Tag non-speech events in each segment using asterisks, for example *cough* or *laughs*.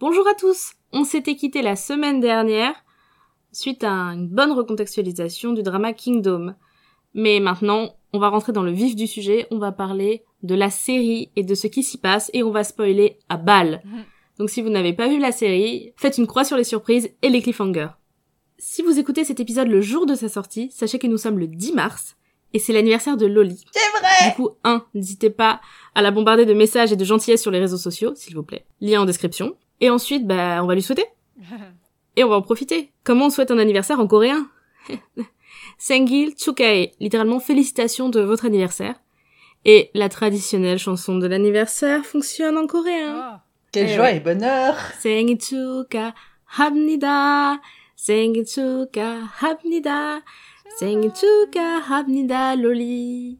Bonjour à tous On s'était quitté la semaine dernière suite à une bonne recontextualisation du drama Kingdom. Mais maintenant, on va rentrer dans le vif du sujet, on va parler de la série et de ce qui s'y passe et on va spoiler à balle. Mhm. Donc si vous n'avez pas vu la série, faites une croix sur les surprises et les cliffhangers. Si vous écoutez cet épisode le jour de sa sortie, sachez que nous sommes le 10 mars et c'est l'anniversaire de Loli. C'est vrai Du coup, 1. N'hésitez pas à la bombarder de messages et de gentillesse sur les réseaux sociaux, s'il vous plaît. Lien en description. Et ensuite, bah, on va lui souhaiter. *laughs* Et on va en profiter. Comment on souhaite un anniversaire en coréen *laughs* Sengil Tsukae, littéralement félicitations de votre anniversaire. Et la traditionnelle chanson de l'anniversaire fonctionne en coréen. Ah. Quelle eh joie et bonheur Sengil Tsuka Habnida Sengil Tsuka Habnida Sengil Tsuka Habnida Loli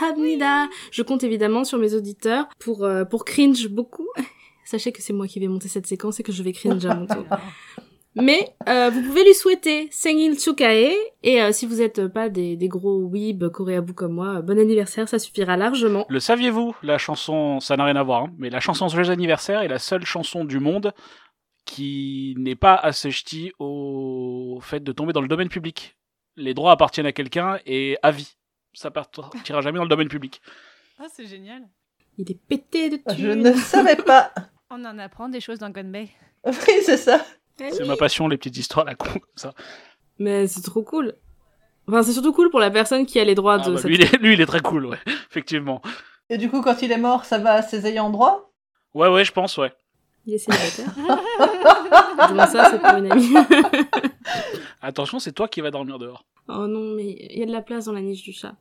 Habnida. Je compte évidemment sur mes auditeurs pour, euh, pour cringe beaucoup *laughs* Sachez que c'est moi qui vais monter cette séquence et que je vais mon tour. Mais euh, vous pouvez lui souhaiter Sengil Chukae et euh, si vous êtes pas des, des gros weeb coréabou comme moi, euh, bon anniversaire, ça suffira largement. Le saviez-vous? La chanson, ça n'a rien à voir, hein, mais la chanson Joyeux anniversaire est la seule chanson du monde qui n'est pas assujettie au fait de tomber dans le domaine public. Les droits appartiennent à quelqu'un et à vie. Ça partira jamais dans le domaine public. Ah, c'est génial. Il est pété de thunes. Je ne savais pas. *laughs* On en apprend des choses dans Gunbay. *laughs* Oui, c'est ça. C'est ma passion, les petites histoires la con comme ça. Mais c'est trop cool. Enfin, c'est surtout cool pour la personne qui a les droits Ah de bah, cette... lui, il est, lui, il est très cool, ouais, *laughs* effectivement. Et du coup, quand il est mort, ça va à ses ayants droit? Ouais, ouais, je pense, ouais. Il est célibataire. *laughs* Dis-moi ça, c'est pour une amie. Attention, c'est toi qui vas dormir dehors. oh non, mais il y a de la place dans la niche du chat.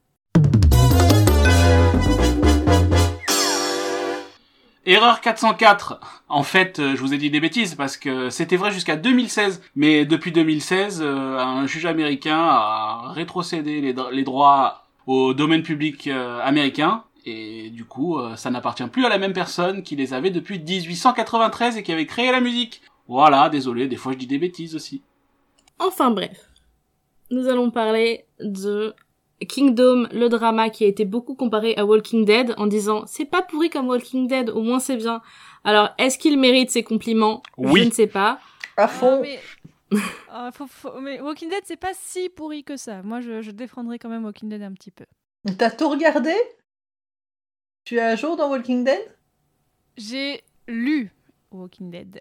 Erreur 404. En fait, euh, je vous ai dit des bêtises parce que c'était vrai jusqu'à 2016. Mais depuis 2016, euh, un juge américain a rétrocédé les, dro- les droits au domaine public euh, américain. Et du coup, ça n'appartient plus à la même personne qui les avait depuis 1893 et qui avait créé la musique. Voilà, désolé, des fois je dis des bêtises aussi. Enfin bref. Nous allons parler de Kingdom, le drama qui a été beaucoup comparé à Walking Dead en disant c'est pas pourri comme Walking Dead, au moins c'est bien. Alors, est-ce qu'il mérite ses compliments? Oui. Je ne sais pas. À Ah, fond. mais... Ah, faut- faut- mais Walking Dead, c'est pas si pourri que ça. Moi, je, je défendrai quand même Walking Dead un petit peu. T'as tout regardé? Tu es à jour dans Walking Dead? J'ai lu Walking Dead.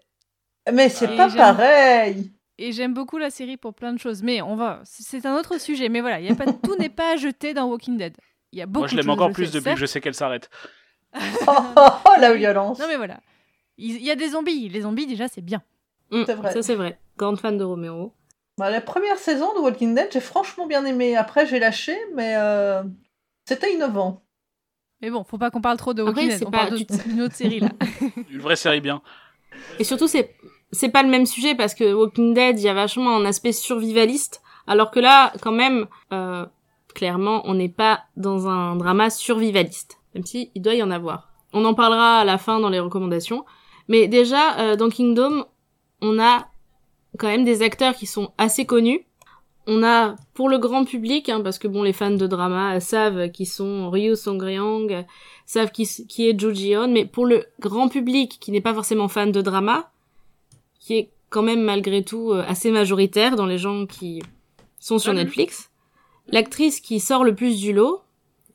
Mais c'est pas pareil Et j'aime beaucoup la série pour plein de choses. Mais on va... C'est un autre sujet. Mais voilà, il y a pas... tout n'est pas à jeter dans Walking Dead. Il y a beaucoup Moi, je l'aime encore plus depuis que je certes. sais qu'elle s'arrête. oh, oh, oh, la violence Non, mais voilà. Il y a des zombies. Les zombies, déjà, c'est bien. Mm, C'est vrai. Ça c'est vrai. Grande fan de Romero. Bah, La première saison de Walking Dead, j'ai franchement bien aimé. Après, j'ai lâché, mais euh, c'était innovant. Mais bon, faut pas qu'on parle trop de Après, Walking Dead. c'est On pas- parle d'une autre série, là. *laughs* Une vraie série bien. Et surtout, c'est c'est pas le même sujet parce que Walking Dead, il y a vachement un aspect survivaliste, alors que là, quand même, euh, clairement, on n'est pas dans un drama survivaliste, même si il doit y en avoir. On en parlera à la fin dans les recommandations. Mais déjà, euh, dans Kingdom, on a quand même des acteurs qui sont assez connus. On a pour le grand public, hein, parce que bon, les fans de drama savent qui sont Ryu Song-ryang, savent qui, est Joo Ji-hoon, mais pour le grand public qui n'est pas forcément fan de drama, qui est quand même malgré tout euh, assez majoritaire dans les gens qui sont sur Mhm. Netflix, l'actrice qui sort le plus du lot,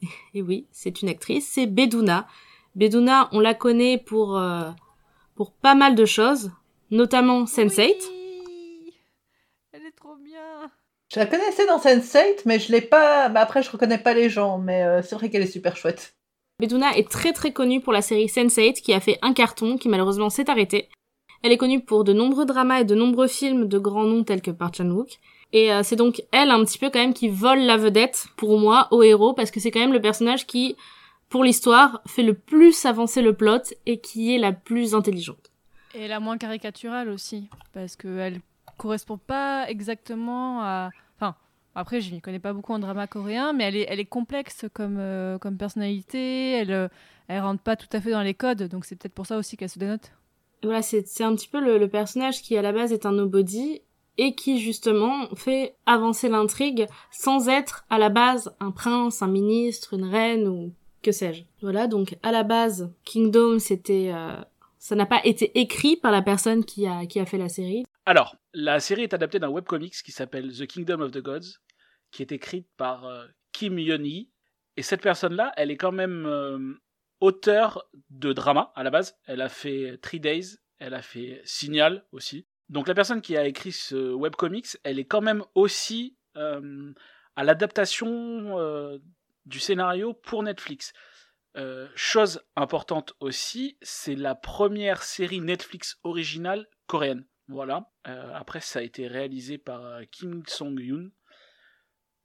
*laughs* et oui, c'est une actrice, c'est Beduna. Beduna, on la connaît pour euh, pour pas mal de choses, notamment Sense8. Oui Elle est trop bien. Je la connaissais dans Sense8, mais je l'ai pas. Bah, après, je reconnais pas les gens, mais euh, c'est vrai qu'elle est super chouette. Beduna est très très connue pour la série Sense8 qui a fait un carton qui malheureusement s'est arrêté. Elle est connue pour de nombreux dramas et de nombreux films de grands noms tels que Park Chan-wook. Et euh, c'est donc elle un petit peu quand même qui vole la vedette pour moi au héros parce que c'est quand même le personnage qui, pour l'histoire, fait le plus avancer le plot et qui est la plus intelligente. Et la moins caricaturale aussi, parce qu'elle correspond pas exactement à. Enfin, après, je n'y connais pas beaucoup en drama coréen, mais elle est, elle est complexe comme, euh, comme personnalité, elle, euh, elle rentre pas tout à fait dans les codes, donc c'est peut-être pour ça aussi qu'elle se dénote. Voilà, c'est un petit peu le, personnage qui à la base est un nobody et qui justement fait avancer l'intrigue sans être à la base un prince, un ministre, une reine ou que sais-je. Voilà, donc à la base, Kingdom c'était euh, ça n'a pas été écrit par la personne qui a, qui a fait la série. Alors, la série est adaptée d'un webcomics qui s'appelle The Kingdom of the Gods, qui est écrite par euh, Kim Yeon-hee. Et cette personne-là, elle est quand même euh, auteur de drama à la base. Elle a fait Three Days, elle a fait Signal aussi. Donc la personne qui a écrit ce webcomics, elle est quand même aussi euh, à l'adaptation euh, du scénario pour Netflix. Euh, chose importante aussi, c'est la première série Netflix originale coréenne. Voilà. après, ça a été réalisé par Kim Song-yoon.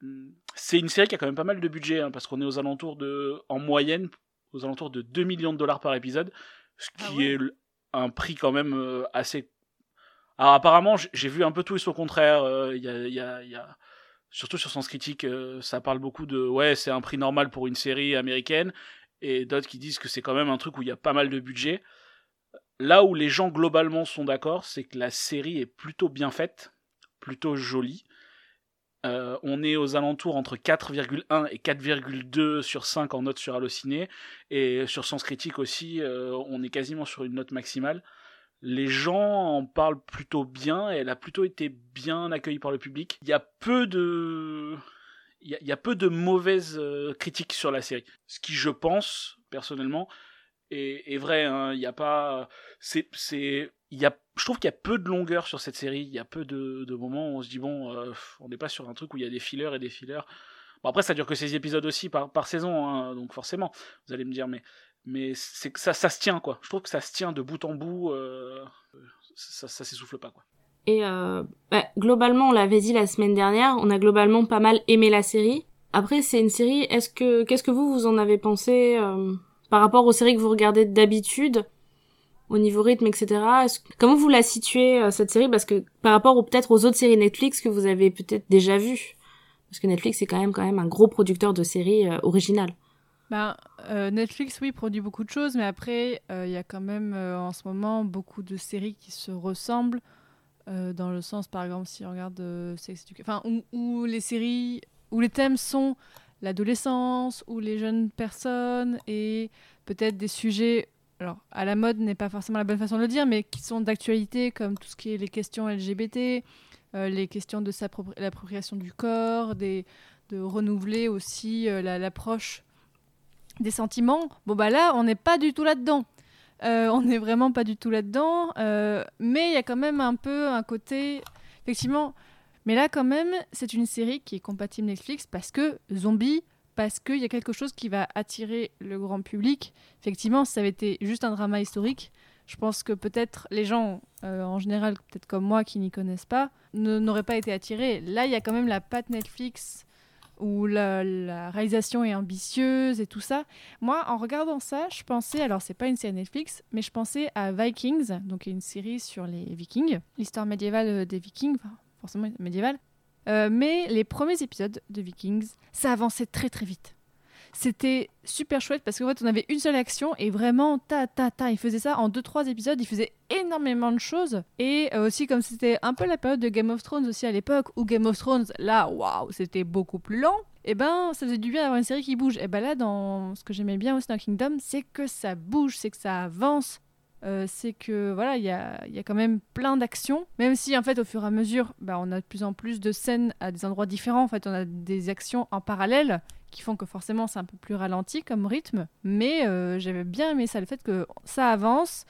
Hmm. C'est une série qui a quand même pas mal de budget, hein, parce qu'on est aux alentours de, en moyenne, aux alentours de 2 millions de dollars par épisode, ce Ah qui ouais. est un prix quand même assez alors apparemment, j'ai vu un peu tout et son contraire. euh, Il y, a, y, a, y a, surtout sur Sens Critique, euh, ça parle beaucoup de ouais, c'est un prix normal pour une série américaine, et d'autres qui disent que c'est quand même un truc où il y a pas mal de budget. Là où les gens globalement sont d'accord, c'est que la série est plutôt bien faite, plutôt jolie. Euh, on est aux alentours entre 4,1 et 4,2 sur 5 en note sur Allociné, et sur Sens Critique aussi, euh, on est quasiment sur une note maximale les gens en parlent plutôt bien et elle a plutôt été bien accueillie par le public. Il y a peu de il y a, peu de mauvaises euh, critiques sur la série. Ce qui je pense personnellement est, vrai hein. il y a pas c'est il y a je trouve qu'il y a peu de longueur sur cette série, il y a peu de, de moments où on se dit bon euh, on n'est pas sur un truc où il y a des fillers et des fillers. Bon après ça dure que 16 épisodes aussi par, par saison hein, donc forcément vous allez me dire mais mais c'est ça, ça se tient quoi. Je trouve que ça se tient de bout en bout, euh, ça, ça s'essouffle pas quoi. Et euh, bah, globalement, on l'avait dit la semaine dernière, on a globalement pas mal aimé la série. Après, c'est une série. Est-ce que qu'est-ce que vous vous en avez pensé euh, par rapport aux séries que vous regardez d'habitude, au niveau rythme, etc. Comment vous la situez euh, cette série? Parce que par rapport ou peut-être aux autres séries Netflix que vous avez peut-être déjà vues, parce que Netflix est quand même quand même un gros producteur de séries euh, originales. Ben, euh, Netflix, oui, produit beaucoup de choses, mais après, il y a quand même en ce moment beaucoup de séries qui se ressemblent, dans le sens, par exemple, si on regarde Sex Education, enfin, où les séries, où les thèmes sont l'adolescence, ou les jeunes personnes, et peut-être des sujets, alors, à la mode n'est pas forcément la bonne façon de le dire, mais qui sont d'actualité, comme tout ce qui est les questions LGBT, euh, les questions de l'appropriation du corps, de renouveler aussi euh, la- l'approche des sentiments. Bon bah là, on n'est pas du tout là-dedans. Euh, on n'est vraiment pas du tout là-dedans. mais il y a quand même un peu un côté, effectivement. Mais là, quand même, c'est une série qui est compatible Netflix parce que zombie, parce qu'il y a quelque chose qui va attirer le grand public. Effectivement, si ça avait été juste un drama historique, je pense que peut-être les gens, euh, en général, peut-être comme moi, qui n'y connaissent pas, n'auraient pas été attirés. Là, il y a quand même la patte Netflix où la, réalisation est ambitieuse et tout ça. Moi, en regardant ça, je pensais, alors c'est pas une série Netflix, mais je pensais à Vikings, donc une série sur les Vikings, l'histoire médiévale euh, des Vikings, forcément médiévale. Euh, mais les premiers épisodes de Vikings, ça avançait très très vite. C'était super chouette parce qu'en fait, on avait une seule action et vraiment, ta ta ta, il faisait ça en deux trois épisodes, il faisait énormément de choses. Et euh, aussi, comme c'était un peu la période de Game of Thrones aussi à l'époque, où Game of Thrones, là, waouh, c'était beaucoup plus lent. Et ben, ça faisait du bien d'avoir une série qui bouge. Et ben là, dans ce que j'aimais bien aussi dans Kingdom, c'est que ça bouge, c'est que ça avance. Euh, c'est que voilà, il y a, y a quand même plein d'actions, même si en fait au fur et à mesure, bah, on a de plus en plus de scènes à des endroits différents. En fait, on a des actions en parallèle qui font que forcément c'est un peu plus ralenti comme rythme. Mais euh, j'avais bien aimé ça, le fait que ça avance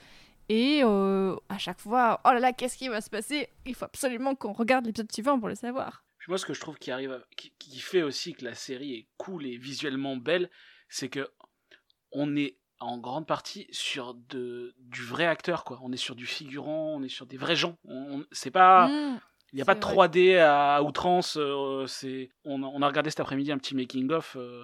et euh, à chaque fois, oh là là, qu'est-ce qui va se passer? Il faut absolument qu'on regarde l'épisode suivant pour le savoir. Puis moi, ce que je trouve qui arrive, qui fait aussi que la série est cool et visuellement belle, c'est que on est en grande partie sur de, du vrai acteur, quoi. On est sur du figurant, on est sur des vrais gens. On, on- c'est pas, Mmh. il n'y a pas de c'est 3D à outrance. euh, c'est, on, a- on a regardé cet après-midi un petit making of. euh,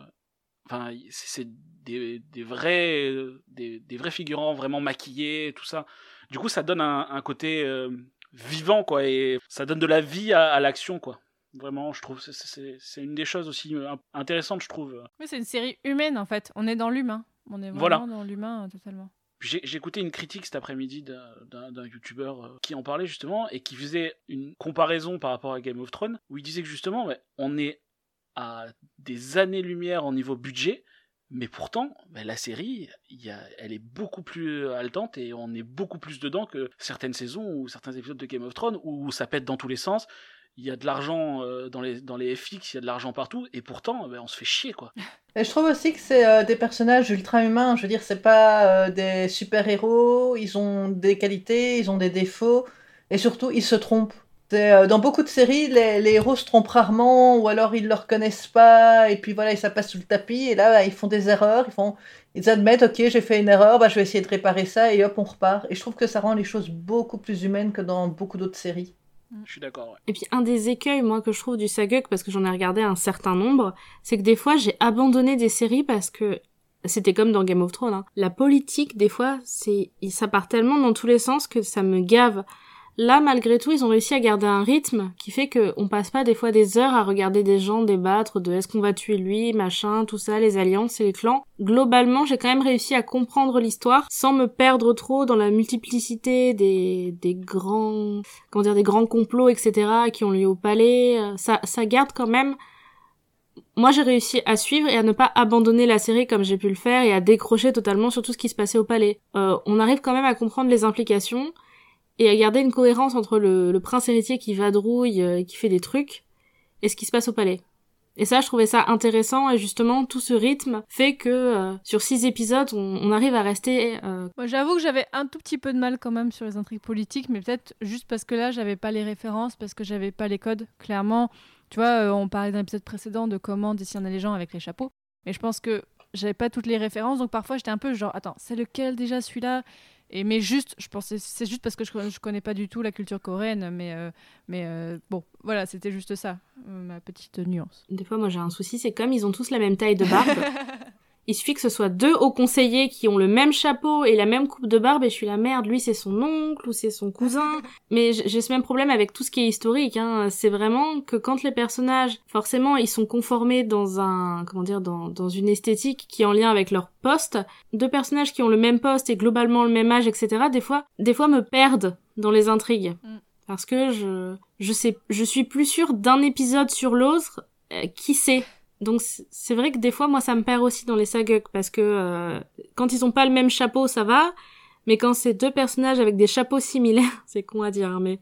enfin, c'est des, des vrais, des, des vrais figurants vraiment maquillés, tout ça. Du coup, ça donne un, un côté euh, vivant, quoi, et ça donne de la vie à, à l'action, quoi. Vraiment, je trouve, c'est- une des choses aussi intéressantes, je trouve. Oui, c'est une série humaine en fait. On est dans l'humain. On est vraiment Voilà. dans l'humain euh, totalement. J'ai écouté une critique cet après-midi d'un- youtubeur euh, qui en parlait justement et qui faisait une comparaison par rapport à Game of Thrones où il disait que justement on est à des années-lumière en niveau budget Mais pourtant, bah, la série, il y a, elle est beaucoup plus haletante et on est beaucoup plus dedans que certaines saisons ou certains épisodes de Game of Thrones où ça pète dans tous les sens. Il y a de l'argent euh, dans les, dans les FX, il y a de l'argent partout, et pourtant, bah, on se fait chier, quoi. Et je trouve aussi que c'est euh, des personnages ultra humains. Je veux dire, c'est pas euh, des super-héros, ils ont des qualités, ils ont des défauts, et surtout, ils se trompent. Dans beaucoup de séries, les, héros se trompent rarement, ou alors ils ne le reconnaissent pas, et puis voilà, ça passe sous le tapis, et là, ils font des erreurs, ils, font, ils admettent, ok, j'ai fait une erreur, bah, je vais essayer de réparer ça, et hop, on repart. Et je trouve que ça rend les choses beaucoup plus humaines que dans beaucoup d'autres séries. Je suis d'accord, ouais. Et puis un des écueils, moi, que je trouve du Saguk, parce que j'en ai regardé un certain nombre, c'est que des fois j'ai abandonné des séries parce que c'était comme dans Game of Thrones. Hein. La politique, des fois, c'est ça part tellement dans tous les sens que ça me gave. Là, malgré tout, ils ont réussi à garder un rythme qui fait que on passe pas des fois des heures à regarder des gens débattre de est-ce qu'on va tuer lui, machin, tout ça, les alliances et les clans. Globalement, j'ai quand même réussi à comprendre l'histoire sans me perdre trop dans la multiplicité des, des grands, comment dire, des grands complots, etc., qui ont lieu au palais. Ça, ça garde quand même moi j'ai réussi à suivre et à ne pas abandonner la série comme j'ai pu le faire et à décrocher totalement sur tout ce qui se passait au palais. Euh, on arrive quand même à comprendre les implications et à garder une cohérence entre le, prince héritier qui vadrouille, euh, qui fait des trucs, et ce qui se passe au palais. Et ça, je trouvais ça intéressant, et justement, tout ce rythme fait que euh, sur six épisodes, on, arrive à rester... euh, Moi, j'avoue que j'avais un tout petit peu de mal quand même sur les intrigues politiques, mais peut-être juste parce que là, j'avais pas les références, parce que j'avais pas les codes. Clairement, tu vois, euh, on parlait dans l'épisode précédent de comment discerner les gens avec les chapeaux, mais je pense que j'avais pas toutes les références, donc parfois j'étais un peu genre, attends, c'est lequel déjà celui-là? Et mais juste, je pensais, c'est juste parce que je, je connais pas du tout la culture coréenne, mais euh, mais euh, bon, voilà, c'était juste ça, euh, ma petite nuance. Des fois, moi, j'ai un souci, c'est comme ils ont tous la même taille de barbe. *laughs* il suffit que ce soit deux hauts conseillers qui ont le même chapeau et la même coupe de barbe, et je suis la merde, lui, c'est son oncle ou c'est son cousin. Mais j'ai ce même problème avec tout ce qui est historique. Hein. C'est vraiment que quand les personnages, forcément, ils sont conformés dans un, comment dire, dans, dans une esthétique qui est en lien avec leur poste. Deux personnages qui ont le même poste et globalement le même âge, etc. Des fois, des fois me perdent dans les intrigues. Mm. Parce que je, je sais, je suis plus sûre d'un épisode sur l'autre euh, qui sait. Donc c'est vrai que des fois moi ça me perd aussi dans les saguks parce que euh, quand ils ont pas le même chapeau ça va, mais quand c'est deux personnages avec des chapeaux similaires, *laughs* c'est con à dire hein, mais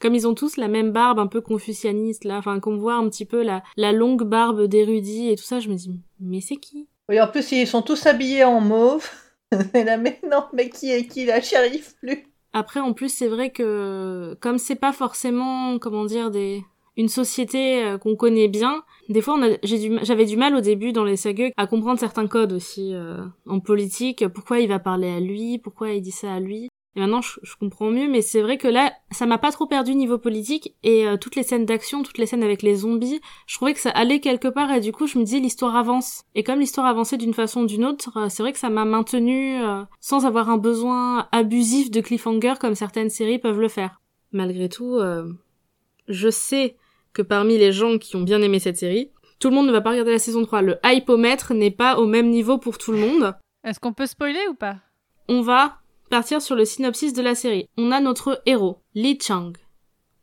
comme ils ont tous la même barbe un peu confucianiste là, enfin qu'on voit un petit peu la, la longue barbe d'érudit et tout ça, je me dis mais c'est qui? Oui, en plus, ils sont tous habillés en mauve. *laughs* Et là, mais non, mais qui est qui là J'y arrive plus? Après, en plus, c'est vrai que comme c'est pas forcément, comment dire, des une société euh, qu'on connaît bien, des fois, j'ai du, j'avais du mal au début dans les sagas à comprendre certains codes aussi euh, en politique. Pourquoi il va parler à lui? Pourquoi il dit ça à lui? Et maintenant, je, comprends mieux. Mais c'est vrai que là, ça m'a pas trop perdu niveau politique et euh, toutes les scènes d'action, toutes les scènes avec les zombies, je trouvais que ça allait quelque part et du coup, je me disais l'histoire avance. Et comme l'histoire avançait d'une façon ou d'une autre, euh, c'est vrai que ça m'a maintenu sans avoir un besoin abusif de cliffhanger comme certaines séries peuvent le faire. Malgré tout, je sais que parmi les gens qui ont bien aimé cette série, tout le monde ne va pas regarder la saison 3. Le hypomètre n'est pas au même niveau pour tout le monde. Est-ce qu'on peut spoiler ou pas? On va partir sur le synopsis de la série. On a notre héros, Lee Chang,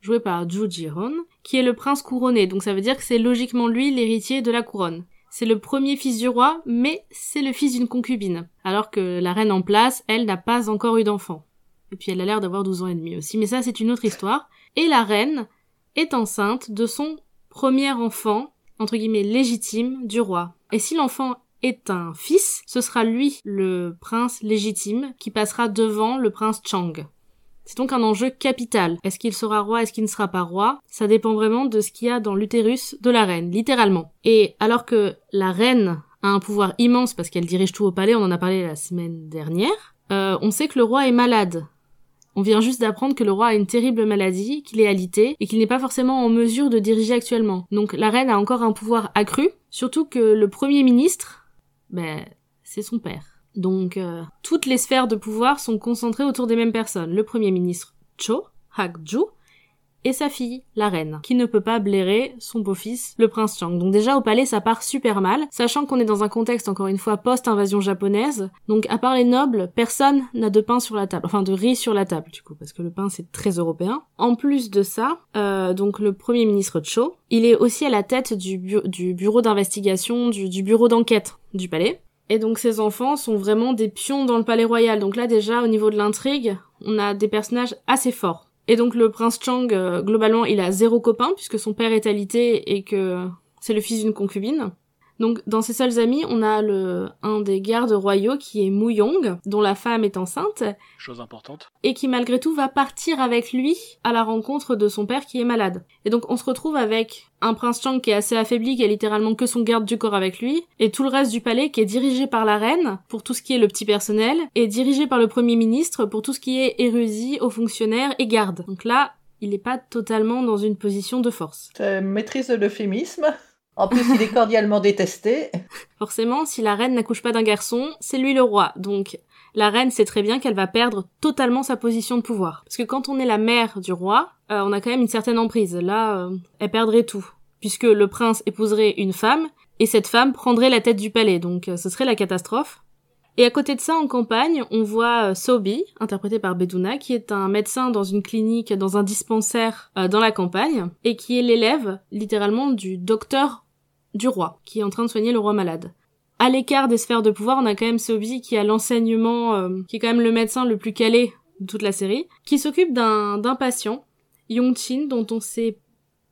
joué par Ju Ji-hoon, qui est le prince couronné, donc ça veut dire que c'est logiquement lui l'héritier de la couronne. C'est le premier fils du roi, mais c'est le fils d'une concubine. Alors que la reine en place, elle n'a pas encore eu d'enfant. Et puis elle a l'air d'avoir 12 ans et demi aussi, mais ça c'est une autre histoire. Et la reine est enceinte de son premier enfant, entre guillemets légitime, du roi. Et si l'enfant est un fils, ce sera lui le prince légitime qui passera devant le prince Chang. C'est donc un enjeu capital. Est-ce qu'il sera roi, est-ce qu'il ne sera pas roi? Ça dépend vraiment de ce qu'il y a dans l'utérus de la reine, littéralement. Et alors que la reine a un pouvoir immense parce qu'elle dirige tout au palais, on en a parlé la semaine dernière, euh, on sait que le roi est malade. On vient juste d'apprendre que le roi a une terrible maladie, qu'il est alité, et qu'il n'est pas forcément en mesure de diriger actuellement. Donc la reine a encore un pouvoir accru, surtout que le premier ministre, ben, c'est son père. Donc euh, toutes les sphères de pouvoir sont concentrées autour des mêmes personnes. Le premier ministre Cho, Hak-ju, et sa fille, la reine, qui ne peut pas blairer son beau-fils, le prince Chang. Donc déjà au palais ça part super mal, sachant qu'on est dans un contexte encore une fois post-invasion japonaise, donc à part les nobles, personne n'a de pain sur la table, enfin de riz sur la table du coup, parce que le pain c'est très européen. En plus de ça, euh, donc le premier ministre Cho, il est aussi à la tête du, bu- du bureau d'investigation, du, bureau d'enquête du palais. Et donc ces enfants sont vraiment des pions dans le palais royal. Donc là déjà au niveau de l'intrigue, on a des personnages assez forts. Et donc le prince Chang, euh, globalement, il a zéro copain puisque son père est alité et que c'est le fils d'une concubine. Donc dans ses seuls amis, on a le un des gardes royaux qui est Mu Yong, dont la femme est enceinte Chose importante. et qui malgré tout va partir avec lui à la rencontre de son père qui est malade. Et donc on se retrouve avec un prince Chang qui est assez affaibli, qui a littéralement que son garde du corps avec lui, et tout le reste du palais qui est dirigé par la reine pour tout ce qui est le petit personnel, et dirigé par le premier ministre pour tout ce qui est érudit, hauts fonctionnaires et garde. Donc là, il n'est pas totalement dans une position de force. Tu maîtrise de l'euphémisme. En plus, il est cordialement détesté. Forcément, si la reine n'accouche pas d'un garçon, c'est lui le roi. Donc, la reine sait très bien qu'elle va perdre totalement sa position de pouvoir. Parce que quand on est la mère du roi, euh, on a quand même une certaine emprise. Là, euh, elle perdrait tout. Puisque le prince épouserait une femme, et cette femme prendrait la tête du palais. Donc, euh, ce serait la catastrophe. Et à côté de ça, en campagne, on voit Sobi, interprété par Beduna, qui est un médecin dans une clinique, dans un dispensaire dans la campagne, et qui est l'élève, littéralement, du docteur du roi, qui est en train de soigner le roi malade. À l'écart des sphères de pouvoir, on a quand même Sobi qui a l'enseignement, euh, qui est quand même le médecin le plus calé de toute la série, qui s'occupe d'un patient, Yongchin, dont on sait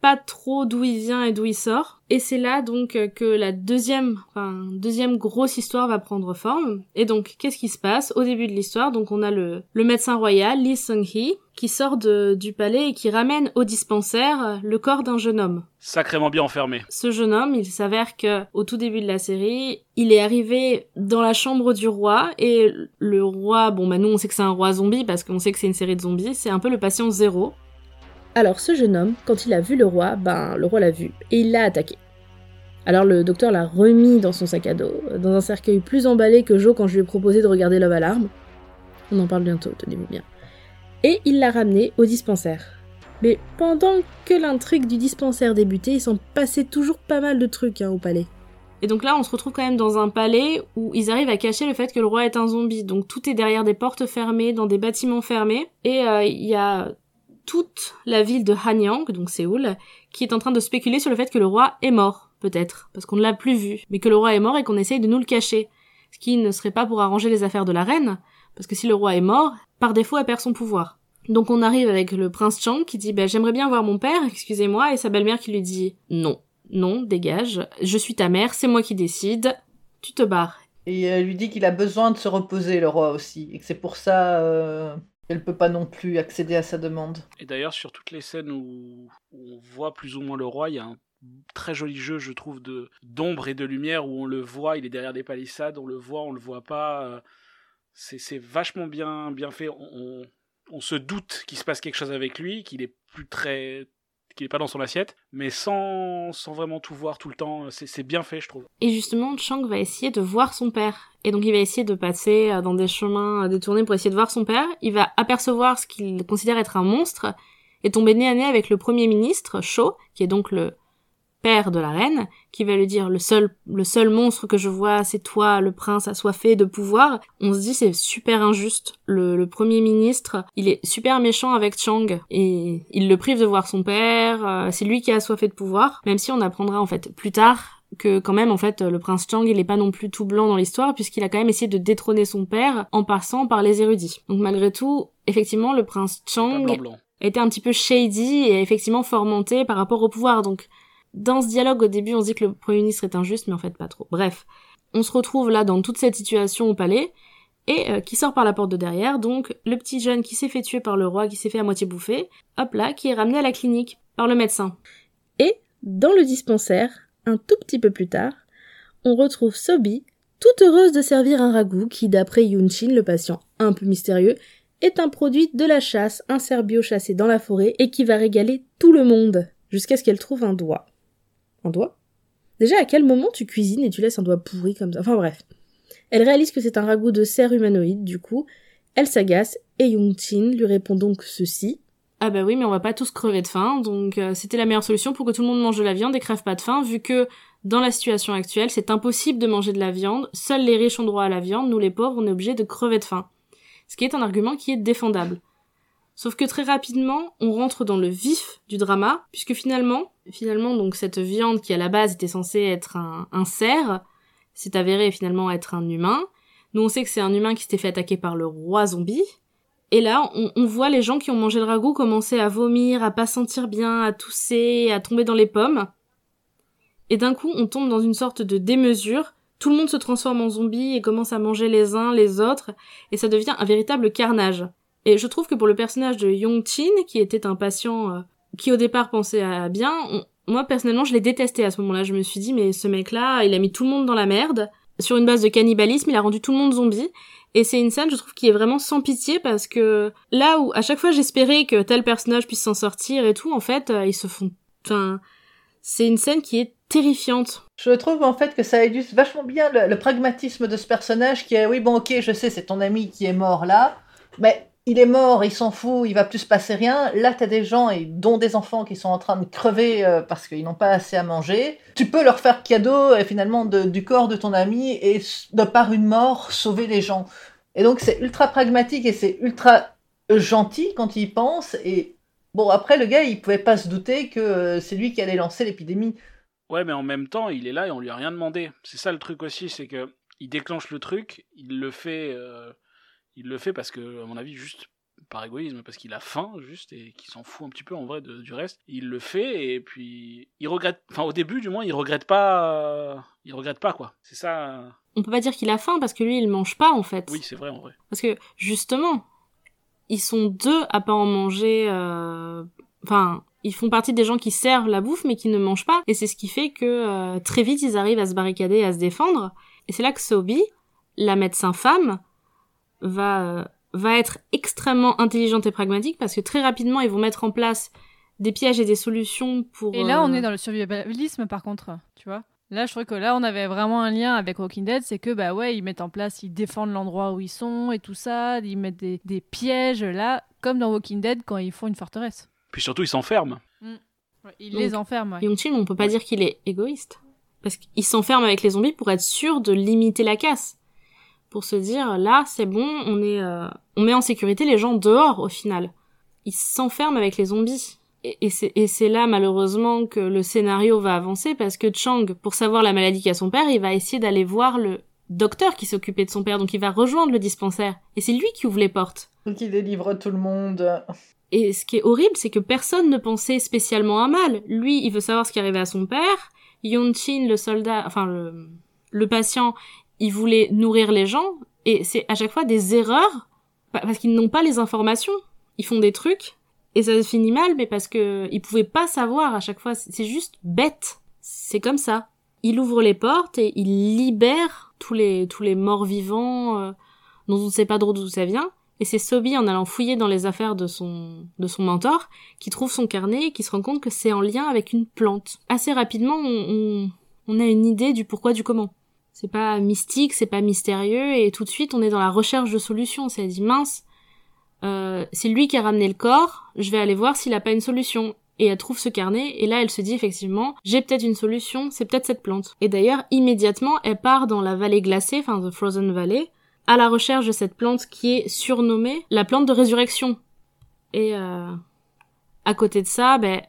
pas trop d'où il vient et d'où il sort. Et c'est là donc euh, que la deuxième, enfin deuxième grosse histoire va prendre forme. Et donc qu'est-ce qui se passe au début de l'histoire? Donc on a le, le médecin royal Lee Sung-hee qui sort de, du palais et qui ramène au dispensaire euh, le corps d'un jeune homme. Sacrément bien enfermé. Ce jeune homme, il s'avère que au tout début de la série, il est arrivé dans la chambre du roi et le roi, bon bah nous on sait que c'est un roi zombie parce qu'on sait que c'est une série de zombies, c'est un peu le patient zéro. Alors ce jeune homme, quand il a vu le roi, ben le roi l'a vu et il l'a attaqué. Alors le docteur l'a remis dans son sac à dos, dans un cercueil plus emballé que Joe quand je lui ai proposé de regarder Love Alarm. On en parle bientôt, tenez-vous bien. Et il l'a ramené au dispensaire. Mais pendant que l'intrigue du dispensaire débutait, il s'en passait toujours pas mal de trucs hein, au palais. Et donc là, on se retrouve quand même dans un palais où ils arrivent à cacher le fait que le roi est un zombie. Donc tout est derrière des portes fermées, dans des bâtiments fermés. Et euh, il y a toute la ville de Hanyang, donc Séoul, qui est en train de spéculer sur le fait que le roi est mort, peut-être, parce qu'on ne l'a plus vu, mais que le roi est mort et qu'on essaye de nous le cacher. Ce qui ne serait pas pour arranger les affaires de la reine, parce que si le roi est mort, par défaut, elle perd son pouvoir. Donc on arrive avec le prince Chang qui dit bah, j'aimerais bien voir mon père, excusez-moi, et sa belle-mère qui lui dit non, non, dégage, je suis ta mère, c'est moi qui décide, tu te barres. Et elle lui dit qu'il a besoin de se reposer, le roi aussi, et que c'est pour ça euh, qu'elle peut pas non plus accéder à sa demande. Et d'ailleurs, sur toutes les scènes où, on voit plus ou moins le roi, il y a un très joli jeu, je trouve, de d'ombre et de lumière où on le voit, il est derrière des palissades, on le voit, on le voit pas. euh, C'est c'est vachement bien, bien fait. On, on, on se doute qu'il se passe quelque chose avec lui, qu'il est plus très qu'il est pas dans son assiette, mais sans, sans vraiment tout voir tout le temps, c'est c'est bien fait, je trouve. Et justement, Chang va essayer de voir son père. Et donc il va essayer de passer euh, dans des chemins euh, détournés pour essayer de voir son père. Il va apercevoir ce qu'il considère être un monstre et tomber nez à nez avec le premier ministre, Cho, qui est donc le père de la reine, qui va lui dire le seul, le seul monstre que je vois, c'est toi, le prince assoiffé de pouvoir. On se dit c'est super injuste. Le, le premier ministre, il est super méchant avec Chang et il le prive de voir son père. euh, c'est lui qui est assoiffé de pouvoir, même si on apprendra en fait plus tard que quand même en fait le prince Chang il est pas non plus tout blanc dans l'histoire puisqu'il a quand même essayé de détrôner son père en passant par les érudits. Donc malgré tout, effectivement le prince Chang été un petit peu shady et effectivement formanté par rapport au pouvoir. Donc, dans ce dialogue, au début, on se dit que le Premier ministre est injuste, mais en fait, pas trop. Bref, on se retrouve là dans toute cette situation au palais, et euh, qui sort par la porte de derrière, donc le petit jeune qui s'est fait tuer par le roi, qui s'est fait à moitié bouffer, hop là, qui est ramené à la clinique par le médecin. Et, dans le dispensaire, un tout petit peu plus tard, on retrouve Sobi, toute heureuse de servir un ragoût qui, d'après Yunchin, le patient un peu mystérieux, est un produit de la chasse, un cerf bio chassé dans la forêt et qui va régaler tout le monde, jusqu'à ce qu'elle trouve un doigt. Un doigt Déjà, à quel moment tu cuisines et tu laisses un doigt pourri comme ça? Enfin bref. Elle réalise que c'est un ragoût de cerf humanoïde, du coup, elle s'agace et Yongchin lui répond donc ceci. Ah bah oui, mais on va pas tous crever de faim, donc euh, c'était la meilleure solution pour que tout le monde mange de la viande et crève pas de faim, vu que dans la situation actuelle, c'est impossible de manger de la viande, seuls les riches ont droit à la viande, nous les pauvres, on est obligés de crever de faim. Ce qui est un argument qui est défendable. Sauf que très rapidement, on rentre dans le vif du drama, puisque finalement, finalement, donc cette viande qui à la base était censée être un, cerf, s'est avéré finalement être un humain. Nous, on sait que c'est un humain qui s'était fait attaquer par le roi zombie. Et là, on, on, voit les gens qui ont mangé le ragoût commencer à vomir, à pas sentir bien, à tousser, à tomber dans les pommes. Et d'un coup, on tombe dans une sorte de démesure. Tout le monde se transforme en zombie et commence à manger les uns les autres, et ça devient un véritable carnage. Et je trouve que pour le personnage de Yong Chin, qui était un patient euh, qui au départ pensait à bien, moi personnellement je l'ai détesté à ce moment-là. Je me suis dit mais ce mec-là, il a mis tout le monde dans la merde. Sur une base de cannibalisme, il a rendu tout le monde zombie. Et c'est une scène, je trouve, qui est vraiment sans pitié parce que là où à chaque fois j'espérais que tel personnage puisse s'en sortir et tout, en fait, euh, ils se font. Enfin, c'est une scène qui est terrifiante. Je trouve en fait que ça illustre vachement bien le pragmatisme de ce personnage qui est oui bon ok je sais c'est ton ami qui est mort là, mais il est mort, il s'en fout, il va plus se passer rien. Là, tu as des gens, et dont des enfants, qui sont en train de crever euh, parce qu'ils n'ont pas assez à manger. Tu peux leur faire cadeau, euh, finalement, du corps de ton ami et, de par une mort, sauver les gens. Et donc, c'est ultra pragmatique et c'est ultra gentil quand il y pense. Et bon, après, le gars, il pouvait pas se douter que euh, c'est lui qui allait lancer l'épidémie. Ouais, mais en même temps, il est là et on lui a rien demandé. C'est ça le truc aussi, c'est que il déclenche le truc, il le fait il le fait parce que, à mon avis, juste par égoïsme, parce qu'il a faim, juste, et qu'il s'en fout un petit peu en vrai du reste. Il le fait, et puis il regrette, enfin au début du moins, il regrette pas, il regrette pas quoi. C'est ça. On peut pas dire qu'il a faim parce que lui, il mange pas en fait. Oui, c'est vrai en vrai. Parce que justement, ils sont deux à pas en manger. Euh, enfin, ils font partie des gens qui servent la bouffe mais qui ne mangent pas, et c'est ce qui fait que euh, très vite ils arrivent à se barricader, à se défendre. Et c'est là que Sobi, la médecin femme, va euh, va être extrêmement intelligente et pragmatique parce que très rapidement ils vont mettre en place des pièges et des solutions pour. Et là, on euh, est dans le survivalisme par contre, tu vois. Là, je trouvais que là, on avait vraiment un lien avec Walking Dead, c'est que bah ouais, ils mettent en place, ils défendent l'endroit où ils sont et tout ça, ils mettent des, des, pièges là, comme dans Walking Dead quand ils font une forteresse. Puis surtout, ils s'enferment. Mm. ils les enferment. Ouais. on peut pas dire qu'il est égoïste parce qu'il s'enferme avec les zombies pour être sûr de limiter la casse pour se dire là c'est bon, on est euh, on met en sécurité les gens dehors au final. Ils s'enferment avec les zombies. Et, et c'est là malheureusement que le scénario va avancer parce que Chang, pour savoir la maladie qu'a son père, il va essayer d'aller voir le docteur qui s'occupait de son père, donc il va rejoindre le dispensaire. Et c'est lui qui ouvre les portes. Donc il délivre tout le monde. Et ce qui est horrible, c'est que personne ne pensait spécialement à mal. Lui, il veut savoir ce qui arrivait à son père. Yonchin, le soldat, enfin le, le patient, ils voulaient nourrir les gens et c'est à chaque fois des erreurs parce qu'ils n'ont pas les informations. Ils font des trucs et ça se finit mal, mais parce que ils pouvaient pas savoir à chaque fois. C'est juste bête. C'est comme ça. Il ouvre les portes et il libère tous les tous les morts vivants euh, dont on ne sait pas d'où ça vient. Et c'est Sobi en allant fouiller dans les affaires de son de son mentor qui trouve son carnet et qui se rend compte que c'est en lien avec une plante. Assez rapidement, on a une idée du pourquoi du comment c'est pas mystique, c'est pas mystérieux, et tout de suite on est dans la recherche de solutions. C'est dit mince, euh, c'est lui qui a ramené le corps, je vais aller voir s'il a pas une solution. Et elle trouve ce carnet, et là elle se dit effectivement, j'ai peut-être une solution, c'est peut-être cette plante. Et d'ailleurs, immédiatement, elle part dans la vallée glacée, enfin The Frozen Valley, à la recherche de cette plante qui est surnommée la plante de résurrection. Et euh, à côté de ça, ben,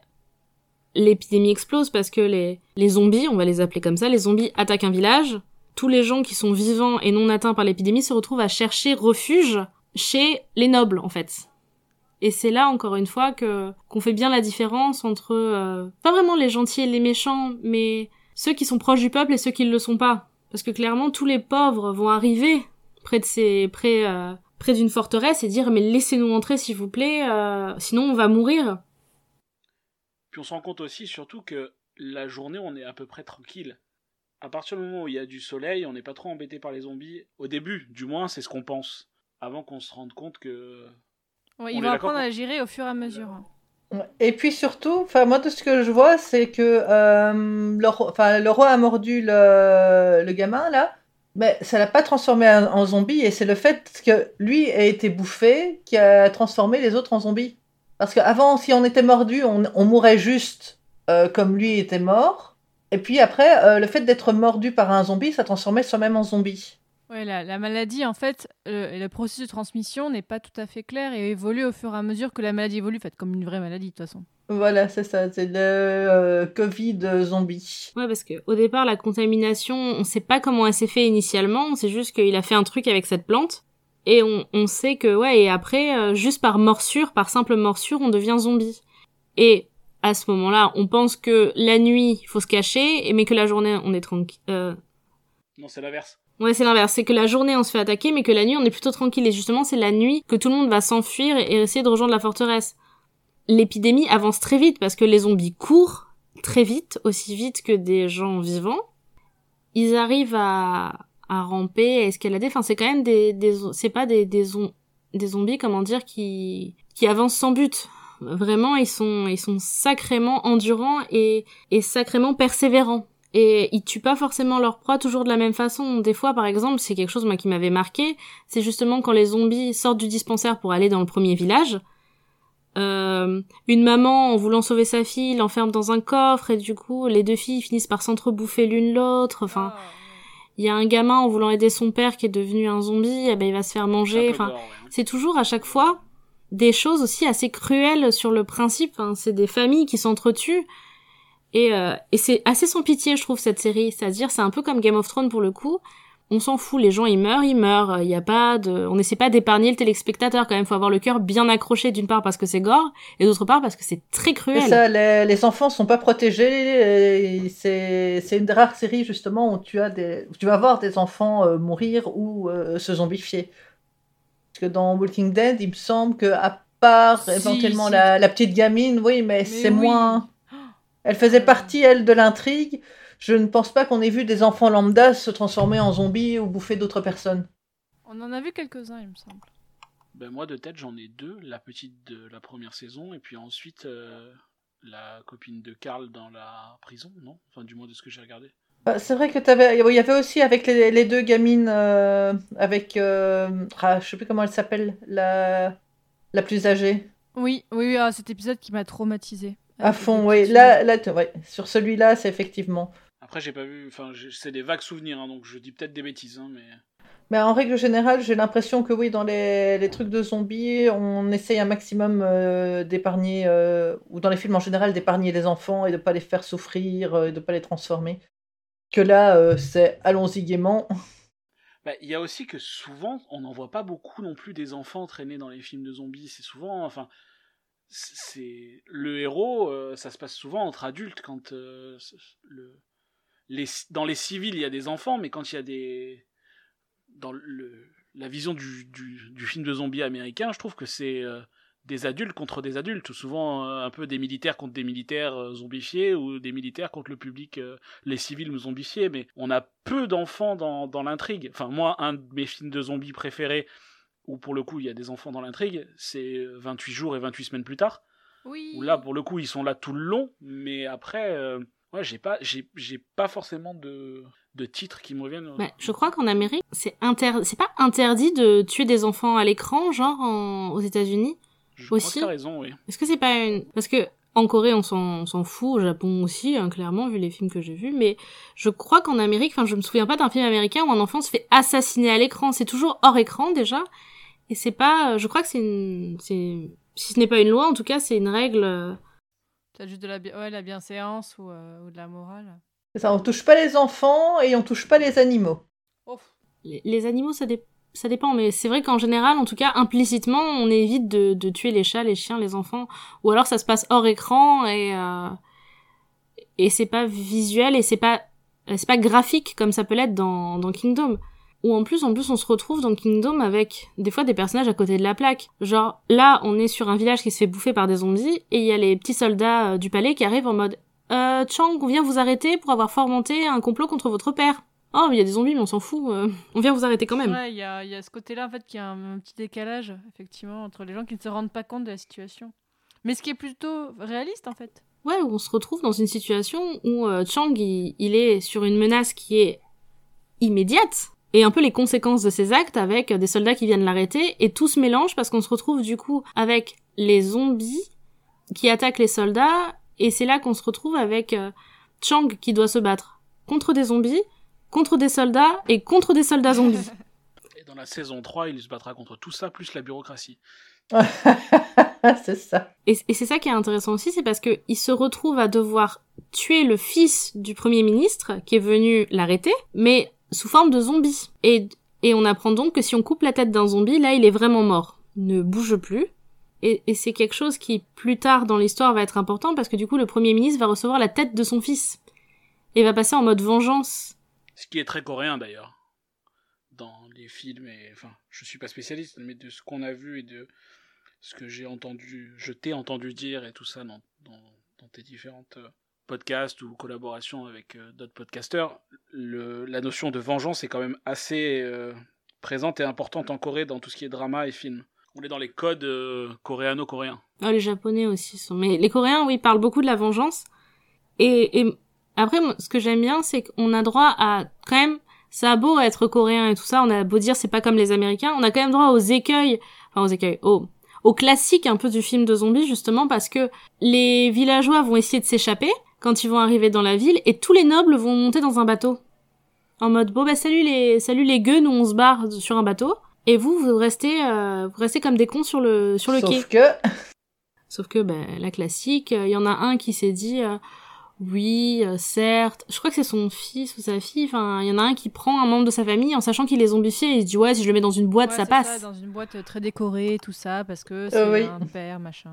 l'épidémie explose parce que les, les zombies, on va les appeler comme ça, les zombies attaquent un village, tous les gens qui sont vivants et non atteints par l'épidémie se retrouvent à chercher refuge chez les nobles, en fait. Et c'est là, encore une fois, que qu'on fait bien la différence entre euh, pas vraiment les gentils et les méchants, mais ceux qui sont proches du peuple et ceux qui ne le sont pas. Parce que clairement, tous les pauvres vont arriver près de ces près euh, près d'une forteresse et dire mais laissez-nous entrer s'il vous plaît, euh, sinon on va mourir. Puis on se rend compte aussi surtout que la journée on est à peu près tranquille à partir du moment où il y a du soleil, on n'est pas trop embêté par les zombies. Au début, du moins, c'est ce qu'on pense. Avant qu'on se rende compte que. Ouais, il va apprendre à gérer au fur et à mesure. Et puis surtout, enfin moi de ce que je vois, c'est que euh, le, le, roi a mordu le, le gamin là, mais ça l'a pas transformé en, zombie et c'est le fait que lui a été bouffé qui a transformé les autres en zombies. Parce qu'avant, si on était mordu, on, on mourait juste euh, comme lui était mort. Et puis après, euh, le fait d'être mordu par un zombie, ça transformait soi-même en zombie. Ouais, la, la maladie, en fait, euh, le processus de transmission n'est pas tout à fait clair et évolue au fur et à mesure que la maladie évolue, en fait, comme une vraie maladie, de toute façon. Voilà, c'est ça, c'est le euh, Covid zombie. Ouais, parce que au départ, la contamination, on sait pas comment elle s'est fait initialement, on sait juste qu'il a fait un truc avec cette plante. Et on, on sait que, ouais, et après, euh, juste par morsure, par simple morsure, on devient zombie. Et à ce moment-là, on pense que la nuit, il faut se cacher, mais que la journée, on est tranquille. Euh... Non, c'est l'inverse. Ouais, c'est l'inverse. C'est que la journée, on se fait attaquer, mais que la nuit, on est plutôt tranquille. Et justement, c'est la nuit que tout le monde va s'enfuir et essayer de rejoindre la forteresse. L'épidémie avance très vite parce que les zombies courent très vite, aussi vite que des gens vivants. Ils arrivent à, à ramper, à escalader. Enfin, c'est quand même des, des c'est pas des, des, des zombies, comment dire, qui, qui avancent sans but. Vraiment, ils sont, ils sont sacrément endurants et, et sacrément persévérants. Et ils tuent pas forcément leur proie toujours de la même façon. Des fois, par exemple, c'est quelque chose moi qui m'avait marqué, c'est justement quand les zombies sortent du dispensaire pour aller dans le premier village. Euh, une maman, en voulant sauver sa fille, l'enferme dans un coffre et du coup, les deux filles finissent par s'entrebouffer l'une l'autre. Enfin, Ah, il y a un gamin en voulant aider son père qui est devenu un zombie, eh ben il va se faire manger. Enfin, c'est toujours à chaque fois des choses aussi assez cruelles sur le principe. Enfin, c'est des familles qui s'entretuent. Et, euh, et c'est assez sans pitié, je trouve, cette série. C'est-à-dire, c'est un peu comme Game of Thrones pour le coup. On s'en fout, les gens ils meurent, ils meurent. Il y a pas de, on n'essaie pas d'épargner le téléspectateur quand même. Faut avoir le cœur bien accroché d'une part parce que c'est gore et d'autre part parce que c'est très cruel. ça, les, les enfants sont pas protégés. C'est une des rares séries justement où tu as des, où tu vas voir des enfants euh, mourir ou euh, se zombifier. Parce que dans Walking Dead, il me semble que à part Si, éventuellement si. La, la petite gamine, oui, mais, Mais c'est oui. moins. Elle faisait partie elle de l'intrigue. Je ne pense pas qu'on ait vu des enfants lambda se transformer en zombies ou bouffer d'autres personnes. On en a vu quelques-uns, il me semble. Ben moi de tête j'en ai deux, la petite de la première saison et puis ensuite euh, la copine de Karl dans la prison, non? Enfin du moins de ce que j'ai regardé. Bah, C'est vrai que t'avais, il y avait aussi avec les, les deux gamines, euh, avec, euh, ah, je sais plus comment elle s'appelle, la, la plus âgée. Oui, oui, oui, ah, cet épisode qui m'a traumatisé. À fond, oui. Là, là, ouais. Sur celui-là, c'est effectivement. Après j'ai pas vu, enfin c'est des vagues souvenirs hein, donc je dis peut-être des bêtises hein, mais Mais en règle générale, j'ai l'impression que oui, dans les, les trucs de zombies, on essaye un maximum euh, d'épargner, euh, ou dans les films en général, d'épargner les enfants et de pas les faire souffrir, euh, et de pas les transformer. Que là, euh, c'est allons-y gaiement. *laughs* Bah, il y a aussi que souvent, on n'en voit pas beaucoup non plus des enfants traîner dans les films de zombies. C'est souvent, enfin, c'est le héros, euh, ça se passe souvent entre adultes quand euh, les, dans les civils il y a des enfants, mais quand il y a des dans le, la vision du, du, du film de zombies américain, je trouve que c'est des adultes contre des adultes, souvent euh, un peu des militaires contre des militaires euh, zombifiés ou des militaires contre le public, euh, les civils zombifiés, mais on a peu d'enfants dans, dans l'intrigue. Enfin, moi, un de mes films de zombies préférés, où pour le coup il y a des enfants dans l'intrigue, c'est 28 jours et 28 semaines plus tard, Oui. où là, pour le coup, ils sont là tout le long, mais après, euh, ouais, j'ai pas, j'ai, j'ai pas forcément de, de titres qui me reviennent. Ouais, je crois qu'en Amérique, c'est inter... c'est pas interdit de tuer des enfants à l'écran, genre en- aux États-Unis? Je crois aussi. que t'as raison, oui. Est-ce que c'est pas une parce que en Corée on s'en on s'en fout, au Japon aussi, hein, clairement vu les films que j'ai vus, mais je crois qu'en Amérique, enfin je me souviens pas d'un film américain où un enfant se fait assassiner à l'écran. C'est toujours hors écran déjà, et c'est pas, je crois que c'est une, c'est si ce n'est pas une loi, en tout cas c'est une règle. euh, T'as juste de la, bi- ouais, la bienséance ou, euh, ou de la morale. C'est ça, on touche pas les enfants et on touche pas les animaux. Oh. Les, les animaux, ça, dé- ça dépend, mais c'est vrai qu'en général, en tout cas, implicitement, on évite de, tuer les chats, les chiens, les enfants, ou alors ça se passe hors écran et euh, et c'est pas visuel et c'est pas c'est pas graphique comme ça peut l'être dans, dans Kingdom. Ou en plus, en plus, on se retrouve dans Kingdom avec des fois des personnages à côté de la plaque. Genre là, on est sur un village qui se fait bouffer par des zombies et il y a les petits soldats euh, du palais qui arrivent en mode euh, Chang, on vient vous arrêter pour avoir fomenté un complot contre votre père. Oh, mais il y a des zombies, mais on s'en fout. euh, on vient vous arrêter quand même. Ouais, il y a, il y a ce côté-là, en fait, qui a un, un petit décalage, effectivement, entre les gens qui ne se rendent pas compte de la situation. Mais ce qui est plutôt réaliste, en fait. Ouais, où on se retrouve dans une situation où euh, Chang, il, il est sur une menace qui est immédiate, et un peu les conséquences de ses actes avec des soldats qui viennent l'arrêter, et tout se mélange parce qu'on se retrouve du coup avec les zombies qui attaquent les soldats, et c'est là qu'on se retrouve avec euh, Chang qui doit se battre contre des zombies, contre des soldats et contre des soldats zombies. *laughs* Et dans la saison 3, il se battra contre tout ça, plus la bureaucratie. *laughs* c'est ça. Et, et c'est ça qui est intéressant aussi, c'est parce que il se retrouve à devoir tuer le fils du premier ministre qui est venu l'arrêter, mais sous forme de zombie. Et, et on apprend donc que si on coupe la tête d'un zombie, là il est vraiment mort. Ne bouge plus. Et, et c'est quelque chose qui plus tard dans l'histoire va être important parce que du coup le premier ministre va recevoir la tête de son fils. Et va passer en mode vengeance. Ce qui est très coréen d'ailleurs. Dans les films, et enfin, je suis pas spécialiste, mais de ce qu'on a vu et de ce que j'ai entendu, je t'ai entendu dire et tout ça dans, tes différentes euh, podcasts ou collaborations avec euh, d'autres podcasteurs, la notion de vengeance est quand même assez euh, présente et importante en Corée dans tout ce qui est drama et film. On est dans les codes coréano-coréens. Ah, les japonais aussi sont. Mais les coréens, oui, parlent beaucoup de la vengeance. Et après, moi, ce que j'aime bien, c'est qu'on a droit à quand même. Ça a beau être coréen et tout ça, on a beau dire c'est pas comme les Américains, on a quand même droit aux écueils, enfin aux écueils, aux, aux classiques un peu du film de zombies justement parce que les villageois vont essayer de s'échapper quand ils vont arriver dans la ville et tous les nobles vont monter dans un bateau en mode bon bah salut les salut les gueux, nous on se barre sur un bateau et vous vous restez euh, vous restez comme des cons sur le sur le quai. Sauf que, Sauf que bah, la classique, il y en a un qui s'est dit euh, oui, euh, certes, je crois que c'est son fils ou sa fille, enfin, il y en a un qui prend un membre de sa famille en sachant qu'il est zombifié et il se dit ouais, si je le mets dans une boîte, Ouais, ça c'est passe. dans une boîte très décorée, tout ça, parce que c'est Euh, oui. un père, machin.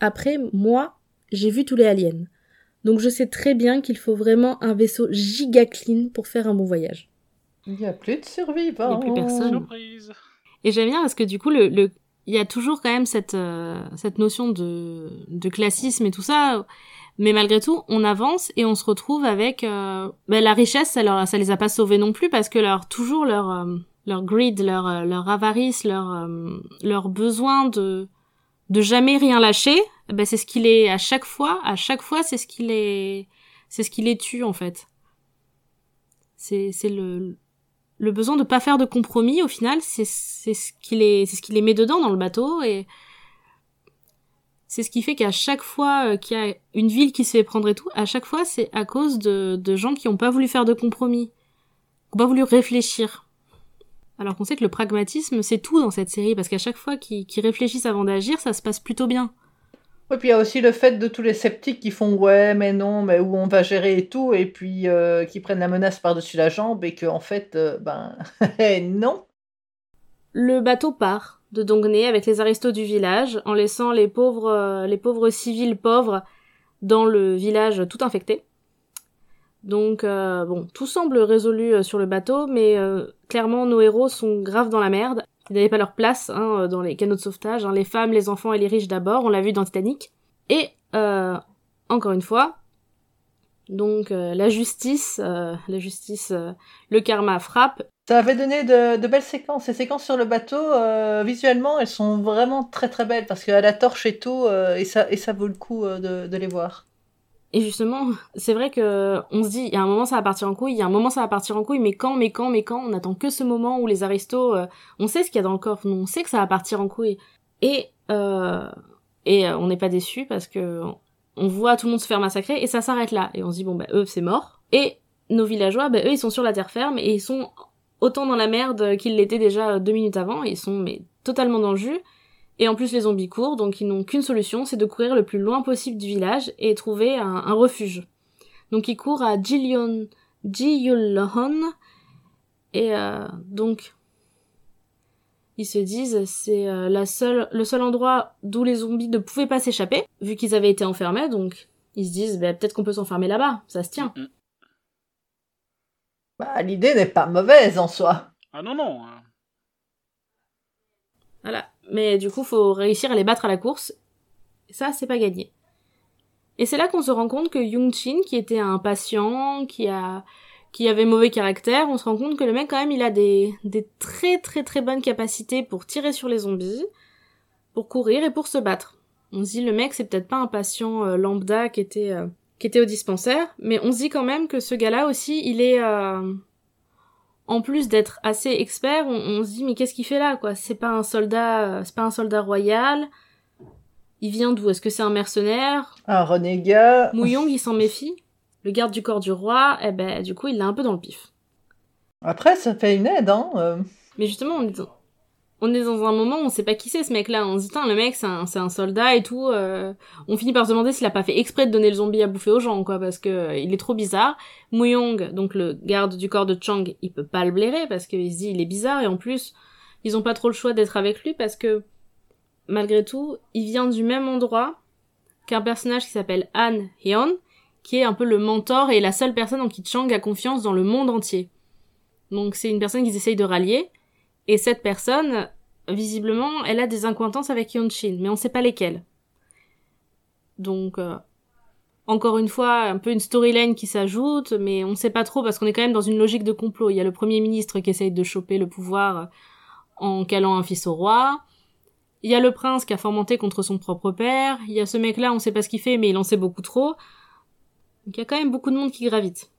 Après, moi, j'ai vu tous les aliens. Donc je sais très bien qu'il faut vraiment un vaisseau giga clean pour faire un bon voyage. il n'y a plus de survivants. Il y a plus personne. Surprise Et j'aime bien parce que du coup, le, le, il y a toujours quand même cette, euh, cette notion de, de classisme et tout ça. Mais malgré tout, on avance et on se retrouve avec euh, ben, la richesse. Ça, leur, ça les a pas sauvés non plus parce que leur toujours leur euh, leur greed, leur euh, leur avarice, leur euh, leur besoin de de jamais rien lâcher. Ben c'est ce qui les à chaque fois, à chaque fois, c'est ce qui les c'est ce qui les tue en fait. C'est c'est le le besoin de pas faire de compromis au final c'est c'est ce qui les c'est ce qui les met dedans dans le bateau et c'est ce qui fait qu'à chaque fois euh, qu'il y a une ville qui se fait prendre et tout à chaque fois c'est à cause de de gens qui ont pas voulu faire de compromis qui ont pas voulu réfléchir. Alors qu'on sait que le pragmatisme c'est tout dans cette série parce qu'à chaque fois qu'ils réfléchissent avant d'agir ça se passe plutôt bien. Et puis il y a aussi le fait de tous les sceptiques qui font ouais, mais non, mais où on va gérer et tout, et puis euh, qui prennent la menace par-dessus la jambe, et que en fait, euh, ben *laughs* non. Le bateau part de Dongné avec les aristos du village, en laissant les pauvres, euh, les pauvres civils pauvres dans le village tout infecté. Donc euh, bon, tout semble résolu euh, sur le bateau, mais clairement nos héros sont graves dans la merde. Ils n'avaient pas leur place hein, dans les canaux de sauvetage. hein. Les femmes, les enfants et les riches d'abord, on l'a vu dans Titanic. Et encore une fois, donc la justice, la justice, le karma frappe Ça avait donné de, belles séquences. Ces séquences sur le bateau, euh, visuellement, elles sont vraiment très très belles parce qu'à la torche et tout, euh, et, ça, et ça vaut le coup euh, de, les voir. Et justement, c'est vrai que on se dit, il y a un moment ça va partir en couille, il y a un moment ça va partir en couille, mais quand, mais quand, mais quand On attend que ce moment où les aristos, on sait ce qu'il y a dans le coffre, on sait que ça va partir en couille. Et et on n'est pas déçu parce que on voit tout le monde se faire massacrer et ça s'arrête là. Et on se dit bon bah eux c'est mort. Et nos villageois, bah eux ils sont sur la terre ferme et ils sont autant dans la merde qu'ils l'étaient déjà deux minutes avant. Ils sont mais totalement dans le jus. Et en plus les zombies courent, donc ils n'ont qu'une solution, c'est de courir le plus loin possible du village et trouver un, refuge. Donc ils courent à Jilyon, Jiyulhon et euh, donc ils se disent c'est euh, la seule le seul endroit d'où les zombies ne pouvaient pas s'échapper vu qu'ils avaient été enfermés donc ils se disent bah, peut-être qu'on peut s'enfermer là-bas ça se tient. Bah, l'idée n'est pas mauvaise en soi. Ah non, non. hein. voilà mais du coup faut réussir à les battre à la course et ça c'est pas gagné et c'est là qu'on se rend compte que Young Chin qui était un patient qui a qui avait mauvais caractère on se rend compte que le mec quand même il a des des très très très bonnes capacités pour tirer sur les zombies pour courir et pour se battre on se dit le mec c'est peut-être pas un patient euh, lambda qui était euh, qui était au dispensaire mais on se dit quand même que ce gars-là aussi il est euh, en plus d'être assez expert, on, on se dit mais qu'est-ce qu'il fait là quoi? C'est pas un soldat, euh, c'est pas un soldat royal. Il vient d'où? Est-ce que c'est un mercenaire? Un renégat. Mouyong il s'en méfie. Le garde du corps du roi, eh ben du coup il l'a un peu dans le pif. Après, ça fait une aide, hein. euh. Mais justement, on on est dans un moment où on sait pas qui c'est ce mec-là. On se dit, le mec, c'est un, un soldat et tout. euh, On finit par se demander s'il a pas fait exprès de donner le zombie à bouffer aux gens, quoi, parce que euh, il est trop bizarre. Muyong, donc le garde du corps de Chang, il peut pas le blairer parce qu'il se dit, il est bizarre et en plus, ils ont pas trop le choix d'être avec lui parce que, malgré tout, il vient du même endroit qu'un personnage qui s'appelle Han Hyun, qui est un peu le mentor et la seule personne en qui Chang a confiance dans le monde entier. Donc c'est une personne qu'ils essayent de rallier. Et cette personne, visiblement, elle a des incointances avec Yonshin, mais on sait pas lesquelles. Donc, euh, encore une fois, un peu une storyline qui s'ajoute, mais on sait pas trop parce qu'on est quand même dans une logique de complot. Il y a le premier ministre qui essaye de choper le pouvoir en calant un fils au roi. Il y a le prince qui a fomenté contre son propre père. Il y a ce mec-là, on sait pas ce qu'il fait, mais il en sait beaucoup trop. Donc il y a quand même beaucoup de monde qui gravite.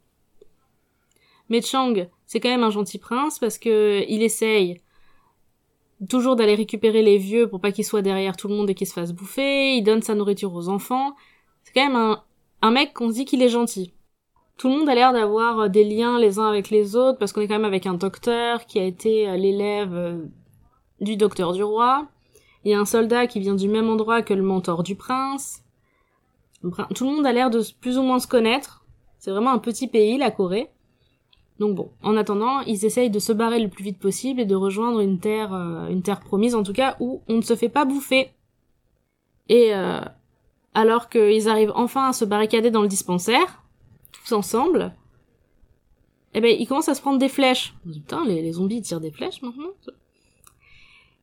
Mais Chang, c'est quand même un gentil prince parce que il essaye toujours d'aller récupérer les vieux pour pas qu'ils soient derrière tout le monde et qu'ils se fassent bouffer. Il donne sa nourriture aux enfants. C'est quand même un, un mec qu'on se dit qu'il est gentil. Tout le monde a l'air d'avoir des liens les uns avec les autres parce qu'on est quand même avec un docteur qui a été euh, l'élève euh, du docteur du roi. Il y a un soldat qui vient du même endroit que le mentor du prince. Tout le monde a l'air de plus ou moins se connaître. C'est vraiment un petit pays, la Corée. Donc bon, en attendant, ils essayent de se barrer le plus vite possible et de rejoindre une terre, euh, une terre promise en tout cas, où on ne se fait pas bouffer. Et euh, alors qu'ils arrivent enfin à se barricader dans le dispensaire, tous ensemble, eh ben ils commencent à se prendre des flèches. Putain, les, zombies tirent des flèches maintenant.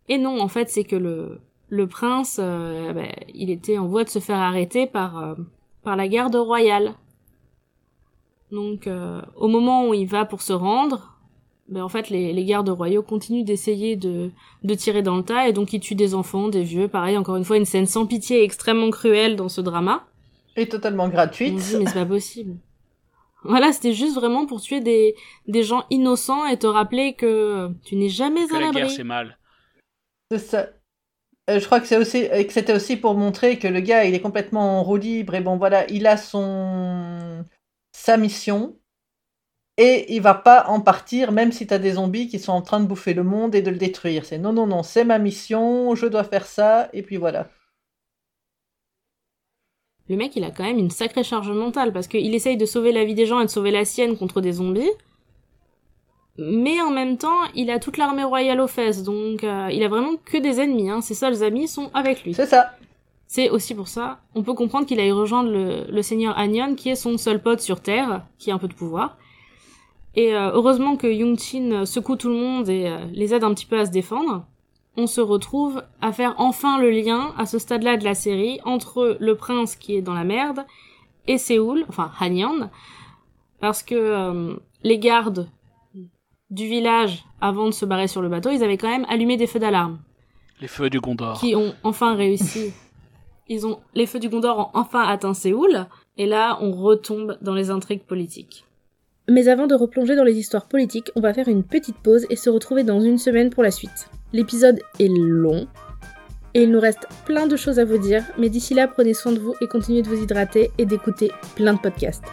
Et non, en fait, c'est que le le prince, euh, ben, il était en voie de se faire arrêter par euh, par la garde royale. Donc, euh, au moment où il va pour se rendre, ben, en fait, les, les gardes royaux continuent d'essayer de, de tirer dans le tas, et donc ils tuent des enfants, des vieux. Pareil, encore une fois, une scène sans pitié et extrêmement cruelle dans ce drama. Et totalement On gratuite. se dit, mais c'est pas possible. Voilà, c'était juste vraiment pour tuer des, des gens innocents et te rappeler que tu n'es jamais Que à la guerre, l'abri. c'est mal. C'est ça. Euh, je crois que c'est aussi que c'était aussi pour montrer que le gars il est complètement en roue libre et bon voilà il a son sa mission et il va pas en partir même si t'as des zombies qui sont en train de bouffer le monde et de le détruire. C'est non non non c'est ma mission je dois faire ça et puis voilà. Le mec, il a quand même une sacrée charge mentale parce qu'il essaye de sauver la vie des gens et de sauver la sienne contre des zombies. Mais en même temps, il a toute l'armée royale aux fesses, donc euh, il a vraiment que des ennemis. Hein. Ses seuls amis sont avec lui. C'est ça. C'est aussi pour ça, on peut comprendre qu'il aille rejoindre le, le seigneur Anyon, qui est son seul pote sur Terre, qui a un peu de pouvoir. Et euh, heureusement que Yungchin secoue tout le monde et euh, les aide un petit peu à se défendre. On se retrouve à faire enfin le lien, à ce stade-là de la série, entre le prince qui est dans la merde et Séoul, enfin Hanyeon, parce que euh, les gardes du village, avant de se barrer sur le bateau, ils avaient quand même allumé des feux d'alarme Les feux du Gondor. qui ont enfin réussi. Les feux du Gondor ont enfin atteint Séoul, et là, on retombe dans les intrigues politiques. Mais avant de replonger dans les histoires politiques, on va faire une petite pause et se retrouver dans une semaine pour la suite. L'épisode est long, et il nous reste plein de choses à vous dire, mais d'ici là, prenez soin de vous et continuez de vous hydrater et d'écouter plein de podcasts.